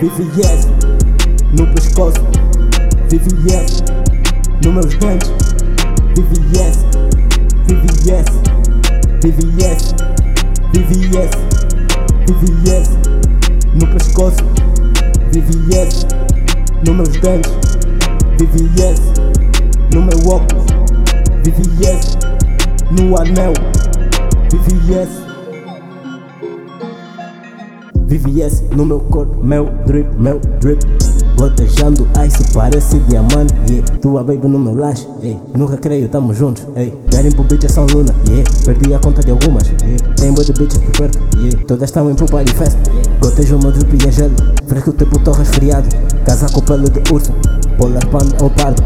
VVS no pescoço, VVS nos meus dentes, VVS, VVS, VVS, VVS, no pescoço, VVS nos meus dentes, VVS no meu óculos, VVS no anel, VVS. VVS no meu corpo, meu drip, meu drip Gotejando ice, parece diamante yeah. Tua baby no meu laje, yeah. nunca creio, tamo juntos hey. Garimpo bitches são luna, yeah. perdi a conta de algumas yeah. Tem boa de bitches por perto, yeah. todas estão em pro party fest Gotejo meu drip e é gelo, fresco tipo torre resfriado Casaco pelo de urso, polar pan ou pardo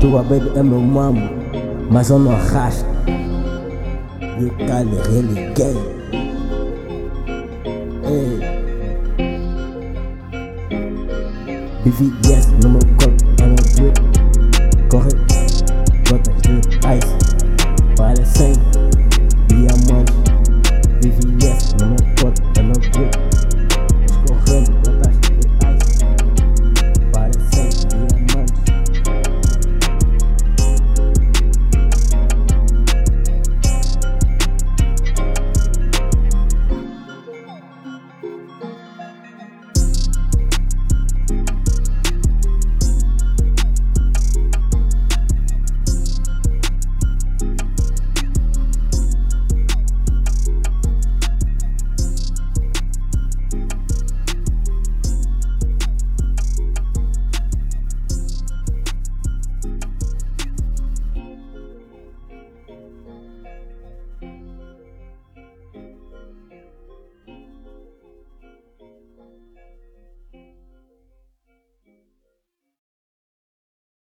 Tua baby é meu mamo, mas eu não arrasto You kinda really gay BVS no meu corpo, I'm a drip Corre